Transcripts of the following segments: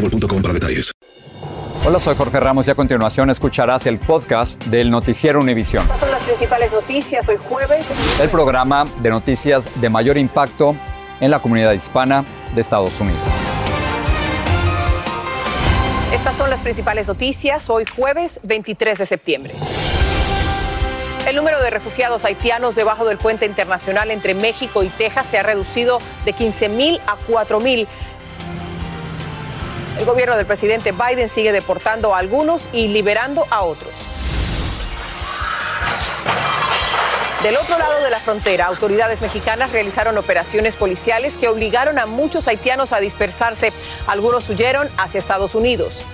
boostmobile.com para detalles. Hola, soy Jorge Ramos y a continuación escucharás el podcast del Noticiero Univisión. Estas son las principales noticias hoy jueves. El programa de noticias de mayor impacto en la comunidad hispana de Estados Unidos. Estas son las principales noticias hoy jueves 23 de septiembre. El número de refugiados haitianos debajo del puente internacional entre México y Texas se ha reducido de 15 mil a 4 mil. El gobierno del presidente Biden sigue deportando a algunos y liberando a otros. Del otro lado de la frontera, autoridades mexicanas realizaron operaciones policiales que obligaron a muchos haitianos a dispersarse. Algunos huyeron hacia Estados Unidos.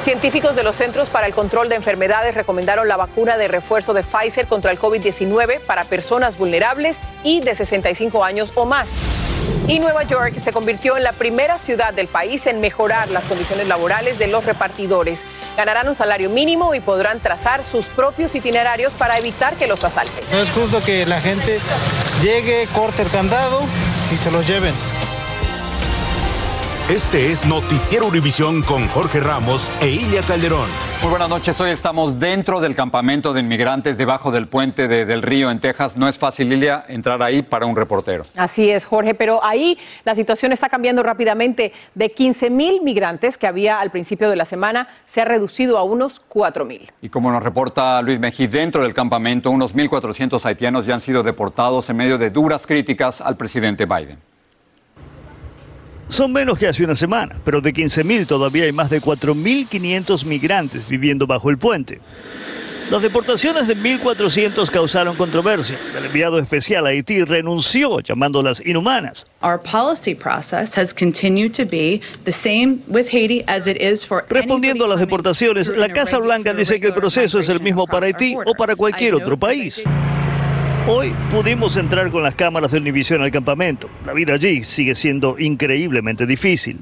Científicos de los Centros para el Control de Enfermedades recomendaron la vacuna de refuerzo de Pfizer contra el COVID-19 para personas vulnerables y de 65 años o más. Y Nueva York se convirtió en la primera ciudad del país en mejorar las condiciones laborales de los repartidores. Ganarán un salario mínimo y podrán trazar sus propios itinerarios para evitar que los asalten. No es justo que la gente llegue, corte el candado y se los lleven. Este es Noticiero Univisión con Jorge Ramos e Ilia Calderón. Muy buenas noches. Hoy estamos dentro del campamento de inmigrantes debajo del puente de- del río en Texas. No es fácil, Lilia, entrar ahí para un reportero. Así es, Jorge, pero ahí la situación está cambiando rápidamente. De 15 mil migrantes que había al principio de la semana, se ha reducido a unos 4 mil. Y como nos reporta Luis Mejí, dentro del campamento, unos 1.400 haitianos ya han sido deportados en medio de duras críticas al presidente Biden. Son menos que hace una semana, pero de 15.000 todavía hay más de 4.500 migrantes viviendo bajo el puente. Las deportaciones de 1.400 causaron controversia. El enviado especial a Haití renunció llamándolas inhumanas. Our policy process has continued to be the same with Haiti as it is for Respondiendo a las deportaciones, la Casa Blanca dice que el proceso es el mismo para Haití o para cualquier otro país. Hoy pudimos entrar con las cámaras de Univision al campamento. La vida allí sigue siendo increíblemente difícil.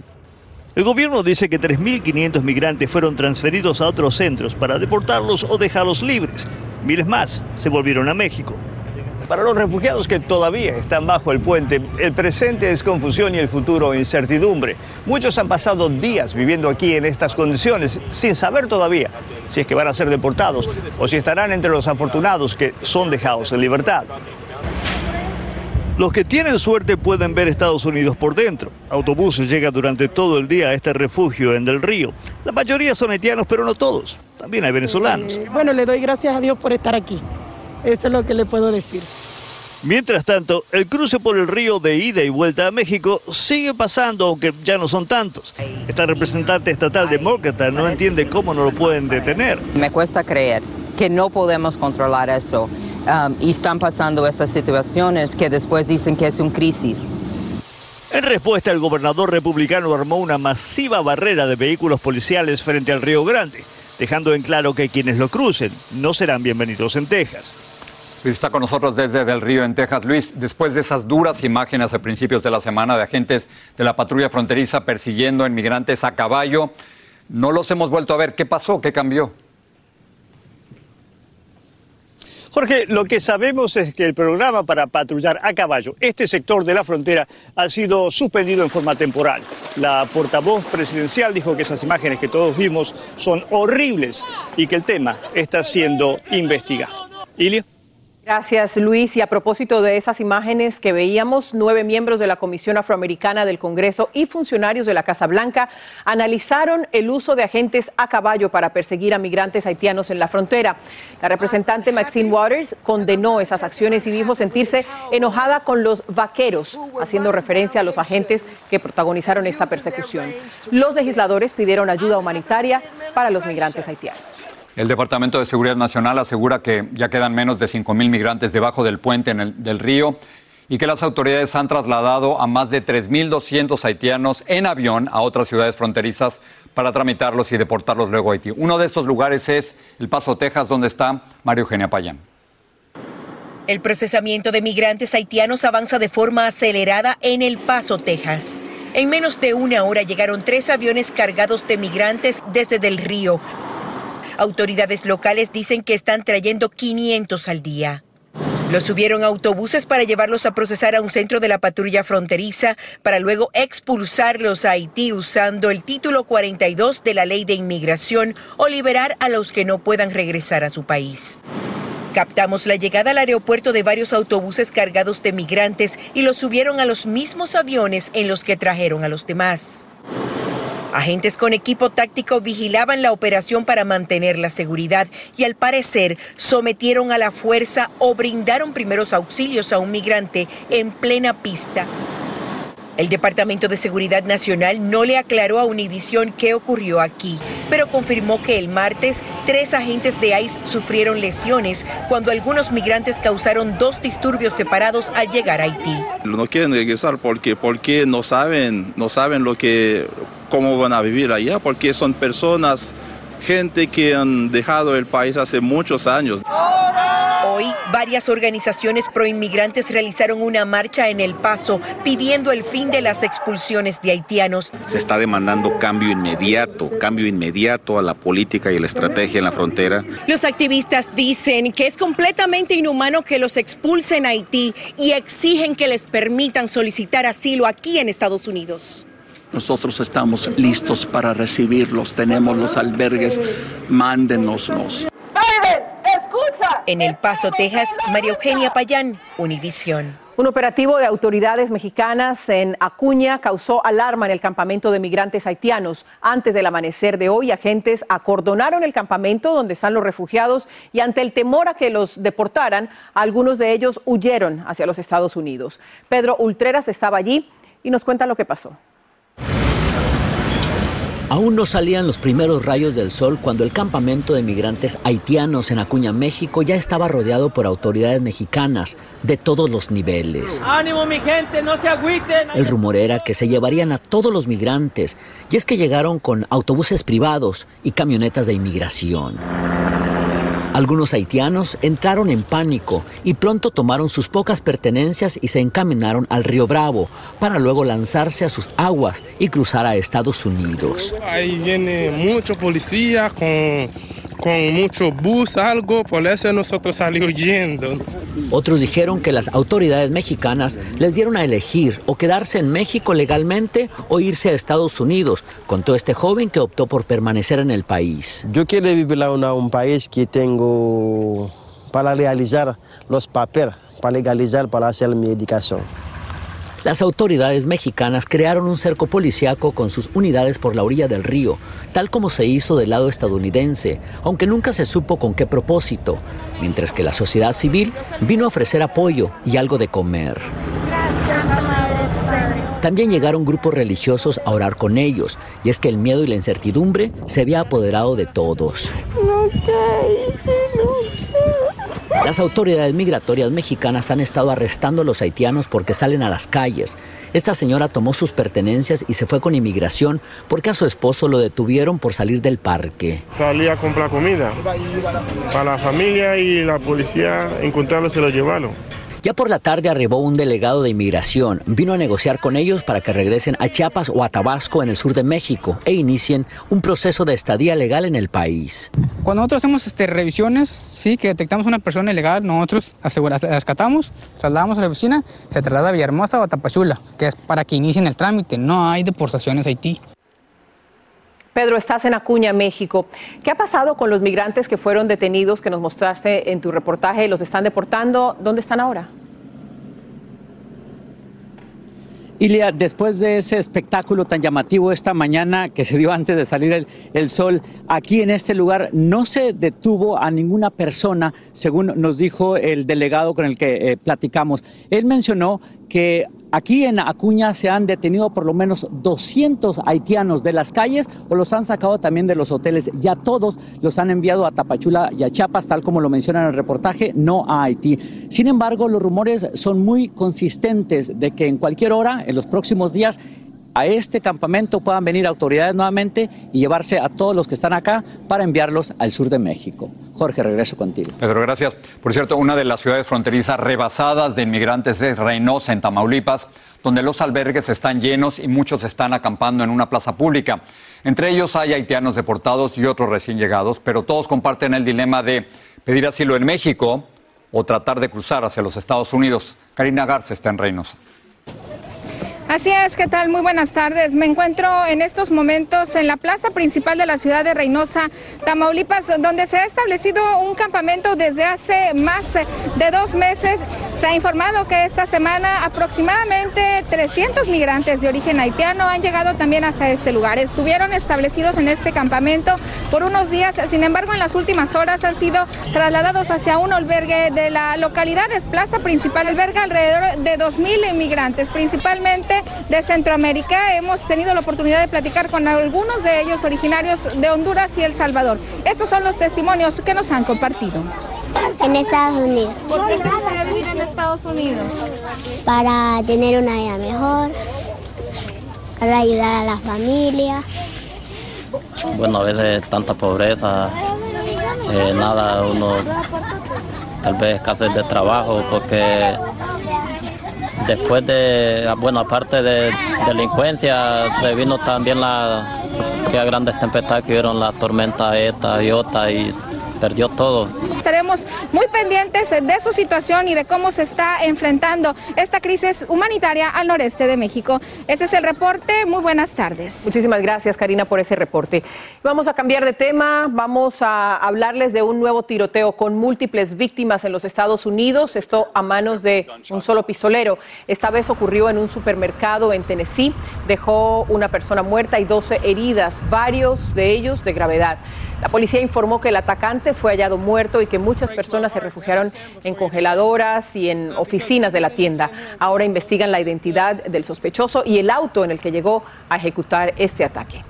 El gobierno dice que 3.500 migrantes fueron transferidos a otros centros para deportarlos o dejarlos libres. Miles más se volvieron a México. Para los refugiados que todavía están bajo el puente, el presente es confusión y el futuro incertidumbre. Muchos han pasado días viviendo aquí en estas condiciones sin saber todavía si es que van a ser deportados o si estarán entre los afortunados que son dejados en libertad. Los que tienen suerte pueden ver Estados Unidos por dentro. Autobuses llegan durante todo el día a este refugio en Del Río. La mayoría son haitianos, pero no todos. También hay venezolanos. Eh, Bueno, le doy gracias a Dios por estar aquí. Eso es lo que le puedo decir. Mientras tanto, el cruce por el río de ida y vuelta a México sigue pasando, aunque ya no son tantos. Esta representante estatal de Morcata no entiende cómo no lo pueden detener. Me cuesta creer que no podemos controlar eso. um, y están pasando estas situaciones que después dicen que es una crisis. En respuesta, el gobernador republicano armó una masiva barrera de vehículos policiales frente al Río Grande, dejando en claro que quienes lo crucen no serán bienvenidos en Texas. Está con nosotros desde Del Río, en Texas. Luis, después de esas duras imágenes a principios de la semana de agentes de la patrulla fronteriza persiguiendo a inmigrantes a caballo, no los hemos vuelto a ver. ¿Qué pasó? ¿Qué cambió? Jorge, lo que sabemos es que el programa para patrullar a caballo este sector de la frontera ha sido suspendido en forma temporal. La portavoz presidencial dijo que esas imágenes que todos vimos son horribles y que el tema está siendo investigado. Ilio. Gracias, Luis. Y a propósito de esas imágenes que veíamos, nueve miembros de la Comisión Afroamericana del Congreso y funcionarios de la Casa Blanca analizaron el uso de agentes a caballo para perseguir a migrantes haitianos en la frontera. La representante Maxine Waters condenó esas acciones y dijo sentirse enojada con los vaqueros, haciendo referencia a los agentes que protagonizaron esta persecución. Los legisladores pidieron ayuda humanitaria para los migrantes haitianos. El Departamento de Seguridad Nacional asegura que ya quedan menos de 5.000 migrantes debajo del puente en el, del río y que las autoridades han trasladado a más de 3.200 haitianos en avión a otras ciudades fronterizas para tramitarlos y deportarlos luego a Haití. Uno de estos lugares es El Paso, Texas, donde está Mario Eugenia Payán. El procesamiento de migrantes haitianos avanza de forma acelerada en El Paso, Texas. En menos de una hora llegaron tres aviones cargados de migrantes desde Del Río Autoridades locales dicen que están trayendo 500 al día. Los subieron a autobuses para llevarlos a procesar a un centro de la patrulla fronteriza para luego expulsarlos a Haití usando el título 42 de la ley de inmigración o liberar a los que no puedan regresar a su país. Captamos la llegada al aeropuerto de varios autobuses cargados de migrantes y los subieron a los mismos aviones en los que trajeron a los demás. Agentes con equipo táctico vigilaban la operación para mantener la seguridad y al parecer sometieron a la fuerza o brindaron primeros auxilios a un migrante en plena pista. El Departamento de Seguridad Nacional no le aclaró a Univision qué ocurrió aquí, pero confirmó que el martes tres agentes de ICE sufrieron lesiones cuando algunos migrantes causaron dos disturbios separados al llegar a Haití. No quieren regresar porque, porque no saben, no saben lo que cómo van a vivir allá, porque son personas, gente que han dejado el país hace muchos años. Hoy, varias organizaciones proinmigrantes realizaron una marcha en El Paso pidiendo el fin de las expulsiones de haitianos. Se está demandando cambio inmediato, cambio inmediato a la política y la estrategia en la frontera. Los activistas dicen que es completamente inhumano que los expulsen a Haití y exigen que les permitan solicitar asilo aquí en Estados Unidos. Nosotros estamos listos para recibirlos, tenemos los albergues, mándenoslos. En El Paso, Texas, María Eugenia Payán, Univisión. Un operativo de autoridades mexicanas en Acuña causó alarma en el campamento de migrantes haitianos. Antes del amanecer de hoy, agentes acordonaron el campamento donde están los refugiados y ante el temor a que los deportaran, algunos de ellos huyeron hacia los Estados Unidos. Pedro Ultreras estaba allí y nos cuenta lo que pasó. Aún no salían los primeros rayos del sol cuando el campamento de migrantes haitianos en Acuña, México, ya estaba rodeado por autoridades mexicanas de todos los niveles. ¡Ánimo, mi gente! ¡No se agüiten! El rumor era que se llevarían a todos los migrantes, y es que llegaron con autobuses privados y camionetas de inmigración. Algunos haitianos entraron en pánico y pronto tomaron sus pocas pertenencias y se encaminaron al río Bravo para luego lanzarse a sus aguas y cruzar a Estados Unidos. Ahí viene mucho policía con, con mucho bus, algo, por eso nosotros salimos huyendo. Otros dijeron que las autoridades mexicanas les dieron a elegir o quedarse en México legalmente o irse a Estados Unidos, contó este joven que optó por permanecer en el país. Yo quiero vivir en un país que tengo para realizar los papeles, para legalizar, para hacer mi educación. Las autoridades mexicanas crearon un cerco policiaco con sus unidades por la orilla del río, tal como se hizo del lado estadounidense, aunque nunca se supo con qué propósito, mientras que la sociedad civil vino a ofrecer apoyo y algo de comer. También llegaron grupos religiosos a orar con ellos, y es que el miedo y la incertidumbre se había apoderado de todos. Las autoridades migratorias mexicanas han estado arrestando a los haitianos porque salen a las calles. Esta señora tomó sus pertenencias y se fue con inmigración porque a su esposo lo detuvieron por salir del parque. Salí a comprar comida para la familia y la policía encontrarlo se lo llevaron. Ya por la tarde arribó un delegado de inmigración. Vino a negociar con ellos para que regresen a Chiapas o a Tabasco en el sur de México e inicien un proceso de estadía legal en el país. Cuando nosotros hacemos este, revisiones, sí, que detectamos una persona ilegal, nosotros rescatamos, trasladamos a la oficina, se traslada a Villahermosa o a Tapachula, que es para que inicien el trámite. No hay deportaciones a Haití. Pedro, estás en Acuña, México. ¿Qué ha pasado con los migrantes que fueron detenidos que nos mostraste en tu reportaje? ¿Los están deportando? ¿Dónde están ahora? Ilia, después de ese espectáculo tan llamativo esta mañana que se dio antes de salir el, sol, aquí en este lugar no se detuvo a ninguna persona, según nos dijo el delegado con el que eh, platicamos. Él mencionó que aquí en Acuña se han detenido por lo menos 200 haitianos de las calles o los han sacado también de los hoteles. Ya todos los han enviado a Tapachula y a Chiapas, tal como lo menciona en el reportaje, no a Haití. Sin embargo, los rumores son muy consistentes de que en cualquier hora, en los próximos días, a este campamento puedan venir autoridades nuevamente y llevarse a todos los que están acá para enviarlos al sur de México. Jorge, regreso contigo. Pedro, gracias. Por cierto, una de las ciudades fronterizas rebasadas de inmigrantes es Reynosa, en Tamaulipas, donde los albergues están llenos y muchos están acampando en una plaza pública. Entre ellos hay haitianos deportados y otros recién llegados, pero todos comparten el dilema de pedir asilo en México o tratar de cruzar hacia los Estados Unidos. Karina Garza está en Reynosa. Así es, ¿qué tal? Muy buenas tardes. Me encuentro en estos momentos en la plaza principal de la ciudad de Reynosa, Tamaulipas, donde se ha establecido un campamento desde hace más de dos meses. Se ha informado que esta semana aproximadamente 300 migrantes de origen haitiano han llegado también hasta este lugar. Estuvieron establecidos en este campamento por unos días, sin embargo en las últimas horas han sido trasladados hacia un albergue de la localidad, es plaza principal, alberga alrededor de 2.000 inmigrantes, principalmente de Centroamérica. Hemos tenido la oportunidad de platicar con algunos de ellos originarios de Honduras y El Salvador. Estos son los testimonios que nos han compartido. En Estados Unidos. ¿Por qué quieres vivir en Estados Unidos? Para tener una vida mejor, para ayudar a la familia. Bueno, a veces tanta pobreza, eh, nada, uno tal vez escasez de trabajo porque Después de, ah, bueno, aparte de delincuencia, se vino también la, que grandes tempestades que vieron la tormenta ETA, IOTA y perdió todo. Estaremos muy pendientes de su situación y de cómo se está enfrentando esta crisis humanitaria al noreste de México. Este es el reporte. Muy buenas tardes. Muchísimas gracias, Karina, por ese reporte. Vamos a cambiar de tema. Vamos a hablarles de un nuevo tiroteo con múltiples víctimas en los Estados Unidos. Esto a manos de un solo pistolero. Esta vez ocurrió en un supermercado en Tennessee. Dejó una persona muerta y 12 heridas, varios de ellos de gravedad. La policía informó que el atacante fue hallado muerto y que muchas personas se refugiaron en congeladoras y en oficinas de la tienda. Ahora investigan la identidad del sospechoso y el auto en el que llegó a ejecutar este ataque.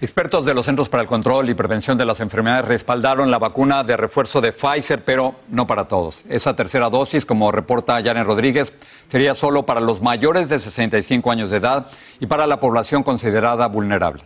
Expertos de los Centros para el Control y Prevención de las Enfermedades respaldaron la vacuna de refuerzo de Pfizer, pero no para todos. Esa tercera dosis, como reporta Janet Rodríguez, sería solo para los mayores de 65 años de edad y para la población considerada vulnerable.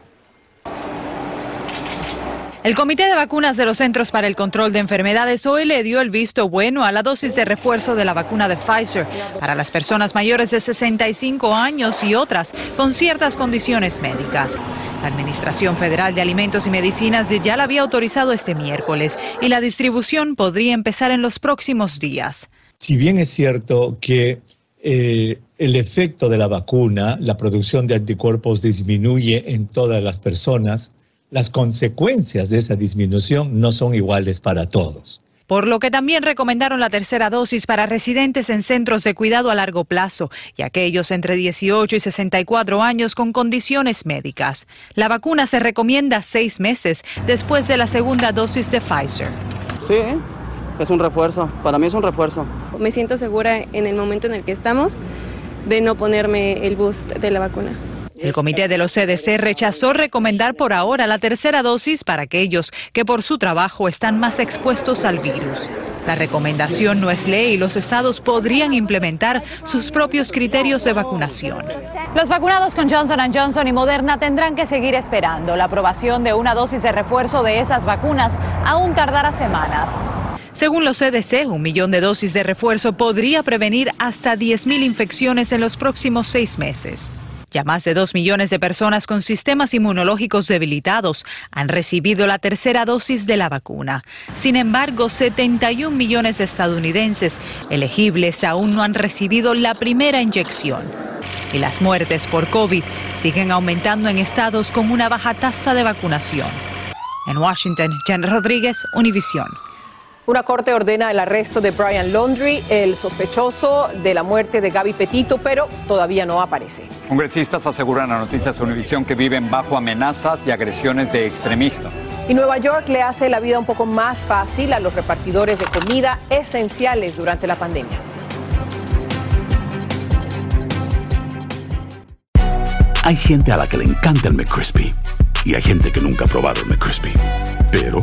El Comité de Vacunas de los Centros para el Control de Enfermedades hoy le dio el visto bueno a la dosis de refuerzo de la vacuna de Pfizer para las personas mayores de 65 años y otras con ciertas condiciones médicas. La Administración Federal de Alimentos y Medicinas ya la había autorizado este miércoles y la distribución podría empezar en los próximos días. Si bien es cierto que eh, el efecto de la vacuna, la producción de anticuerpos disminuye en todas las personas, las consecuencias de esa disminución no son iguales para todos. Por lo que también recomendaron la tercera dosis para residentes en centros de cuidado a largo plazo y aquellos entre 18 y 64 años con condiciones médicas. La vacuna se recomienda seis meses después de la segunda dosis de Pfizer. Sí, es un refuerzo. Para mí es un refuerzo. Me siento segura en el momento en el que estamos de no ponerme el boost de la vacuna. El comité de los CDC rechazó recomendar por ahora la tercera dosis para aquellos que por su trabajo están más expuestos al virus. La recomendación no es ley y los estados podrían implementar sus propios criterios de vacunación. Los vacunados con Johnson Johnson y Moderna tendrán que seguir esperando. La aprobación de una dosis de refuerzo de esas vacunas aún tardará semanas. Según los CDC, un millón de dosis de refuerzo podría prevenir hasta 10.000 infecciones en los próximos seis meses. Ya más de dos millones de personas con sistemas inmunológicos debilitados han recibido la tercera dosis de la vacuna. Sin embargo, 71 millones de estadounidenses elegibles aún no han recibido la primera inyección. Y las muertes por COVID siguen aumentando en estados con una baja tasa de vacunación. En Washington, Jan Rodríguez, Univisión. Una corte ordena el arresto de Brian Laundry, el sospechoso de la muerte de Gaby Petito, pero todavía no aparece. Congresistas aseguran a Noticias Univisión que viven bajo amenazas y agresiones de extremistas. Y Nueva York le hace la vida un poco más fácil a los repartidores de comida esenciales durante la pandemia. Hay gente a la que le encanta el McCrispy y hay gente que nunca ha probado el McCrispy. Pero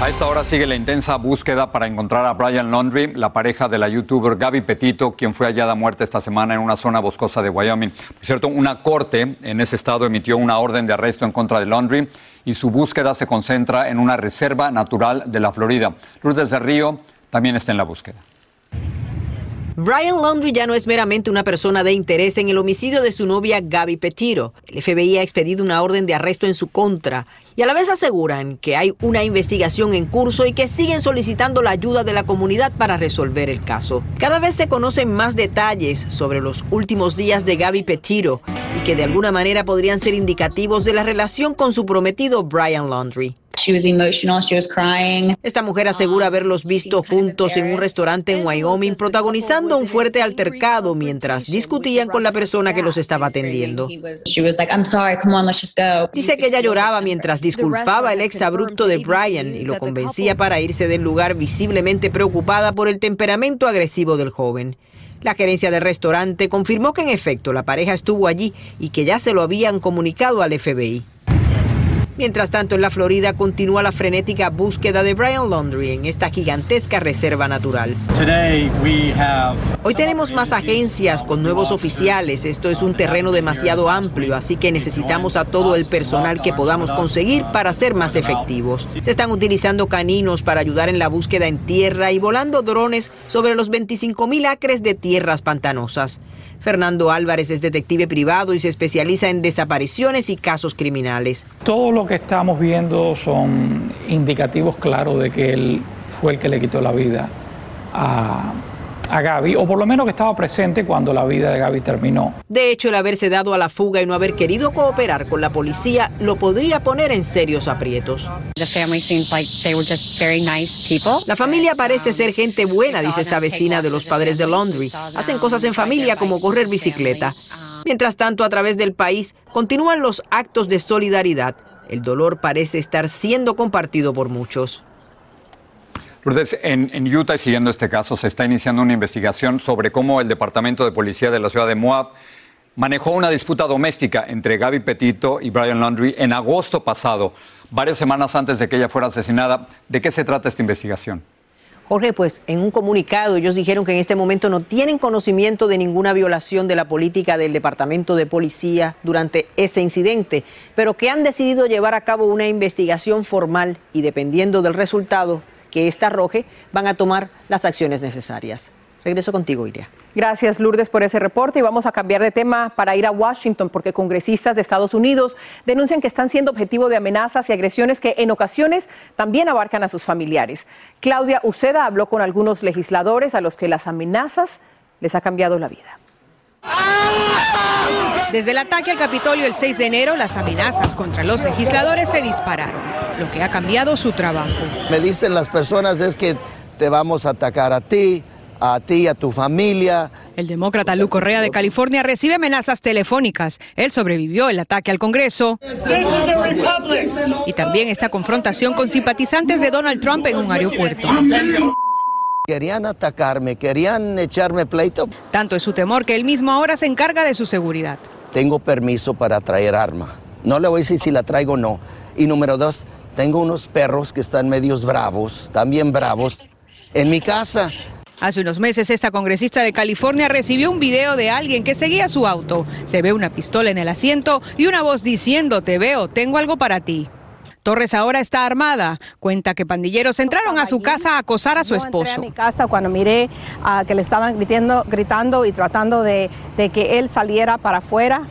A esta hora sigue la intensa búsqueda para encontrar a Brian Laundrie, la pareja de la youtuber Gaby Petito, quien fue hallada muerta esta semana en una zona boscosa de Wyoming. Por cierto, una corte en ese estado emitió una orden de arresto en contra de Laundrie y su búsqueda se concentra en una reserva natural de la Florida. Lourdes del Río también está en la búsqueda. Brian Laundrie ya no es meramente una persona de interés en el homicidio de su novia Gaby Petiro. El FBI ha expedido una orden de arresto en su contra y a la vez aseguran que hay una investigación en curso y que siguen solicitando la ayuda de la comunidad para resolver el caso. Cada vez se conocen más detalles sobre los últimos días de Gaby Petiro y que de alguna manera podrían ser indicativos de la relación con su prometido Brian Laundrie. Esta mujer asegura haberlos visto juntos en un restaurante en Wyoming protagonizando un fuerte altercado mientras discutían con la persona que los estaba atendiendo. Dice que ella lloraba mientras disculpaba el ex abrupto de Brian y lo convencía para irse del lugar visiblemente preocupada por el temperamento agresivo del joven. La gerencia del restaurante confirmó que en efecto la pareja estuvo allí y que ya se lo habían comunicado al FBI. Mientras tanto, en la Florida continúa la frenética búsqueda de Brian Laundrie en esta gigantesca reserva natural. Hoy tenemos más agencias con nuevos oficiales. Esto es un terreno demasiado amplio, así que necesitamos a todo el personal que podamos conseguir para ser más efectivos. Se están utilizando caninos para ayudar en la búsqueda en tierra y volando drones sobre los 25 mil acres de tierras pantanosas. Fernando Álvarez es detective privado y se especializa en desapariciones y casos criminales. Todo lo que estamos viendo son indicativos claros de que él fue el que le quitó la vida a, a Gaby, o por lo menos que estaba presente cuando la vida de Gaby terminó. De hecho, el haberse dado a la fuga y no haber querido cooperar con la policía lo podría poner en serios aprietos. La familia parece ser gente buena, dice esta vecina de los padres de Laundry. Hacen cosas en familia como correr bicicleta. Mientras tanto, a través del país continúan los actos de solidaridad. El dolor parece estar siendo compartido por muchos. Lourdes, en, Utah y siguiendo este caso, se está iniciando una investigación sobre cómo el Departamento de Policía de la ciudad de Moab manejó una disputa doméstica entre Gaby Petito y Brian Laundrie en agosto pasado, varias semanas antes de que ella fuera asesinada. ¿De qué se trata esta investigación? Jorge, pues en un comunicado ellos dijeron que en este momento no tienen conocimiento de ninguna violación de la política del Departamento de Policía durante ese incidente, pero que han decidido llevar a cabo una investigación formal y dependiendo del resultado que ésta arroje, van a tomar las acciones necesarias. Regreso contigo, Iria. Gracias, Lourdes, por ese reporte. Y vamos a cambiar de tema para ir a Washington, porque congresistas de Estados Unidos denuncian que están siendo objetivo de amenazas y agresiones que en ocasiones también abarcan a sus familiares. Claudia Uceda habló con algunos legisladores a los que las amenazas les ha cambiado la vida. Desde el ataque al Capitolio el 6 de enero, las amenazas contra los legisladores se dispararon, lo que ha cambiado su trabajo. Me dicen las personas es que te vamos a atacar a ti, a ti, a tu familia. El demócrata Lu Correa de California recibe amenazas telefónicas. Él sobrevivió el ataque al Congreso. Y también esta confrontación con simpatizantes de Donald Trump en un aeropuerto. Querían atacarme, querían echarme pleito. Tanto es su temor que él mismo ahora se encarga de su seguridad. Tengo permiso para traer arma. No le voy a decir si la traigo o no. Y número dos, tengo unos perros que están medios bravos, también bravos, en mi casa. Hace unos meses esta congresista de California recibió un video de alguien que seguía su auto. Se ve una pistola en el asiento y una voz diciendo, te veo, tengo algo para ti. Torres ahora está armada. Cuenta que pandilleros entraron a su casa a acosar a su esposo. a mi casa cuando miré a que le estaban gritando, gritando y tratando de, de que él saliera para afuera.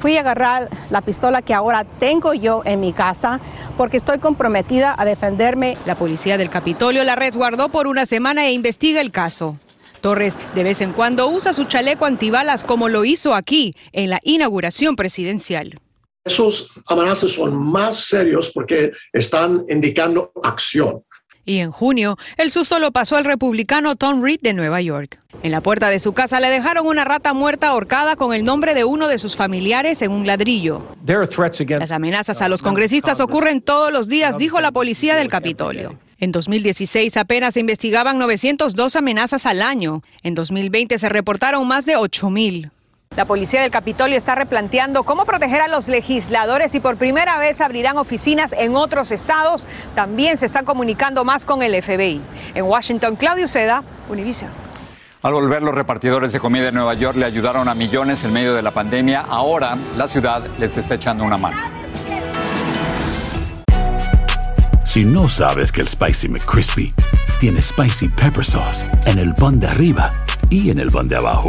Fui a agarrar la pistola que ahora tengo yo en mi casa porque estoy comprometida a defenderme. La policía del Capitolio la resguardó por una semana e investiga el caso. Torres de vez en cuando usa su chaleco antibalas como lo hizo aquí en la inauguración presidencial. Esos amenazas son más serios porque están indicando acción. Y en junio, el susto lo pasó al republicano Tom Reed de Nueva York. En la puerta de su casa le dejaron una rata muerta ahorcada con el nombre de uno de sus familiares en un ladrillo. Las amenazas a los congresistas ocurren todos los días, dijo la policía del Capitolio. En 2016 apenas se investigaban 902 amenazas al año. En 2020 se reportaron más de 8000. La policía del Capitolio está replanteando cómo proteger a los legisladores y por primera vez abrirán oficinas en otros estados. También se están comunicando más con el FBI. En Washington, Claudio Seda, Univision. Al volver, los repartidores de comida en Nueva York le ayudaron a millones en medio de la pandemia. Ahora la ciudad les está echando una mano. Si no sabes que el Spicy McCrispy tiene Spicy Pepper Sauce en el pan de arriba y en el pan de abajo,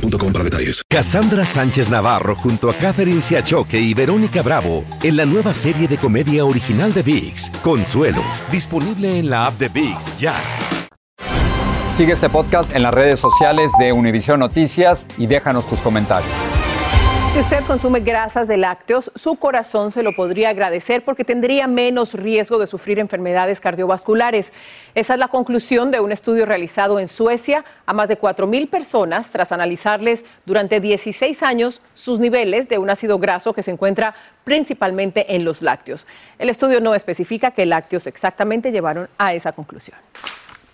boostmobile.com para detalles. Cassandra Sánchez Navarro junto a Catherine Siachoque y Verónica Bravo en la nueva serie de comedia original de VIX, Consuelo, disponible en la app de VIX ya. Sigue este podcast en las redes sociales de Univision Noticias y déjanos tus comentarios. Si usted consume grasas de lácteos, su corazón se lo podría agradecer porque tendría menos riesgo de sufrir enfermedades cardiovasculares. Esa es la conclusión de un estudio realizado en Suecia a más de 4.000 personas tras analizarles durante 16 años sus niveles de un ácido graso que se encuentra principalmente en los lácteos. El estudio no especifica qué lácteos exactamente llevaron a esa conclusión.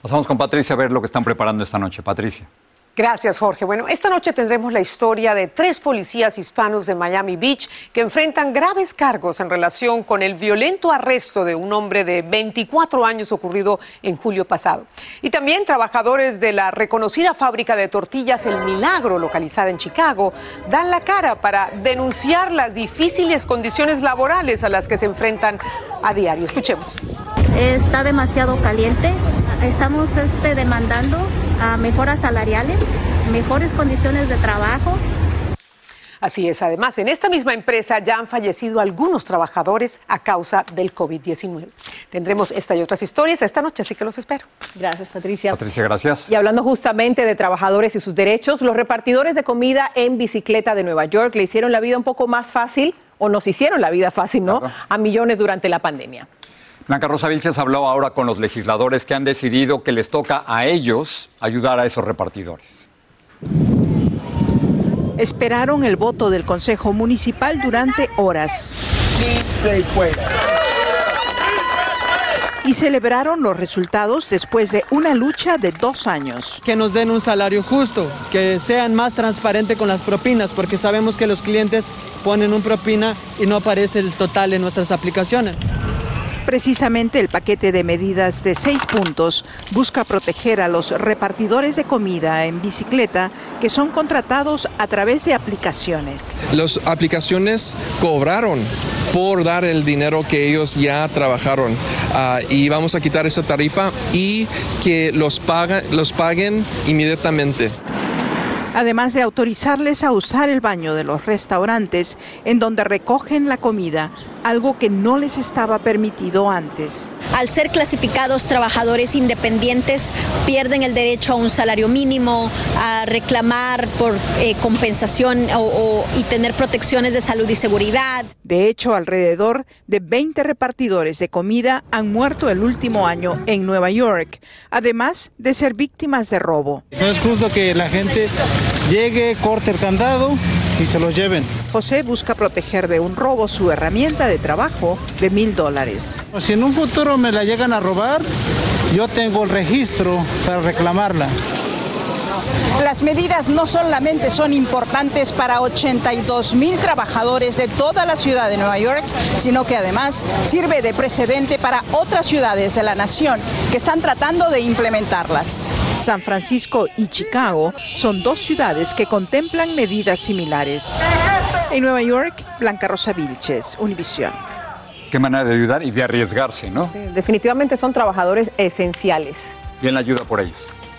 Pasamos con Patricia a ver lo que están preparando esta noche. Patricia. Gracias, Jorge. Bueno, esta noche tendremos la historia de tres policías hispanos de Miami Beach que enfrentan graves cargos en relación con el violento arresto de un hombre de 24 años ocurrido en julio pasado. Y también trabajadores de la reconocida fábrica de tortillas El Milagro, localizada en Chicago, dan la cara para denunciar las difíciles condiciones laborales a las que se enfrentan a diario. Escuchemos. Está demasiado caliente. Estamos este, demandando a mejoras salariales, mejores condiciones de trabajo. Así es, además, en esta misma empresa ya han fallecido algunos trabajadores a causa del COVID-19. Tendremos esta y otras historias esta noche, así que los espero. Gracias, Patricia. Patricia, gracias. Y hablando justamente de trabajadores y sus derechos, los repartidores de comida en bicicleta de Nueva York le hicieron la vida un poco más fácil, o nos hicieron la vida fácil, ¿no? A millones durante la pandemia. Blanca Rosa Vilches habló ahora con los legisladores que han decidido que les toca a ellos ayudar a esos repartidores. Esperaron el voto del Consejo Municipal durante horas. Sí se puede. Y celebraron los resultados después de una lucha de dos años. Que nos den un salario justo, que sean más transparentes con las propinas, porque sabemos que los clientes ponen un propina y no aparece el total en nuestras aplicaciones. Precisamente el paquete de medidas de seis puntos busca proteger a los repartidores de comida en bicicleta que son contratados a través de aplicaciones. Las aplicaciones cobraron por dar el dinero que ellos ya trabajaron ah, y vamos a quitar esa tarifa y que los, paga, los paguen inmediatamente además de autorizarles a usar el baño de los restaurantes en donde recogen la comida algo que no les estaba permitido antes. Al ser clasificados trabajadores independientes, pierden el derecho a un salario mínimo, a reclamar por eh, compensación y tener protecciones de salud y seguridad. De hecho, alrededor de 20 repartidores de comida han muerto el último año en Nueva York, además de ser víctimas de robo. No es justo que la gente llegue, corte el candado y se los lleven. José busca proteger de un robo su herramienta de trabajo de mil dólares. Si en un futuro me la llegan a robar, yo tengo el registro para reclamarla. Las medidas no solamente son importantes para 82 mil trabajadores de toda la ciudad de Nueva York, sino que además sirve de precedente para otras ciudades de la nación que están tratando de implementarlas. San Francisco y Chicago son dos ciudades que contemplan medidas similares. En Nueva York, Blanca Rosa Vilches, Univisión. Qué manera de ayudar y de arriesgarse, ¿no? definitivamente son trabajadores esenciales. Bien la ayuda por ellos.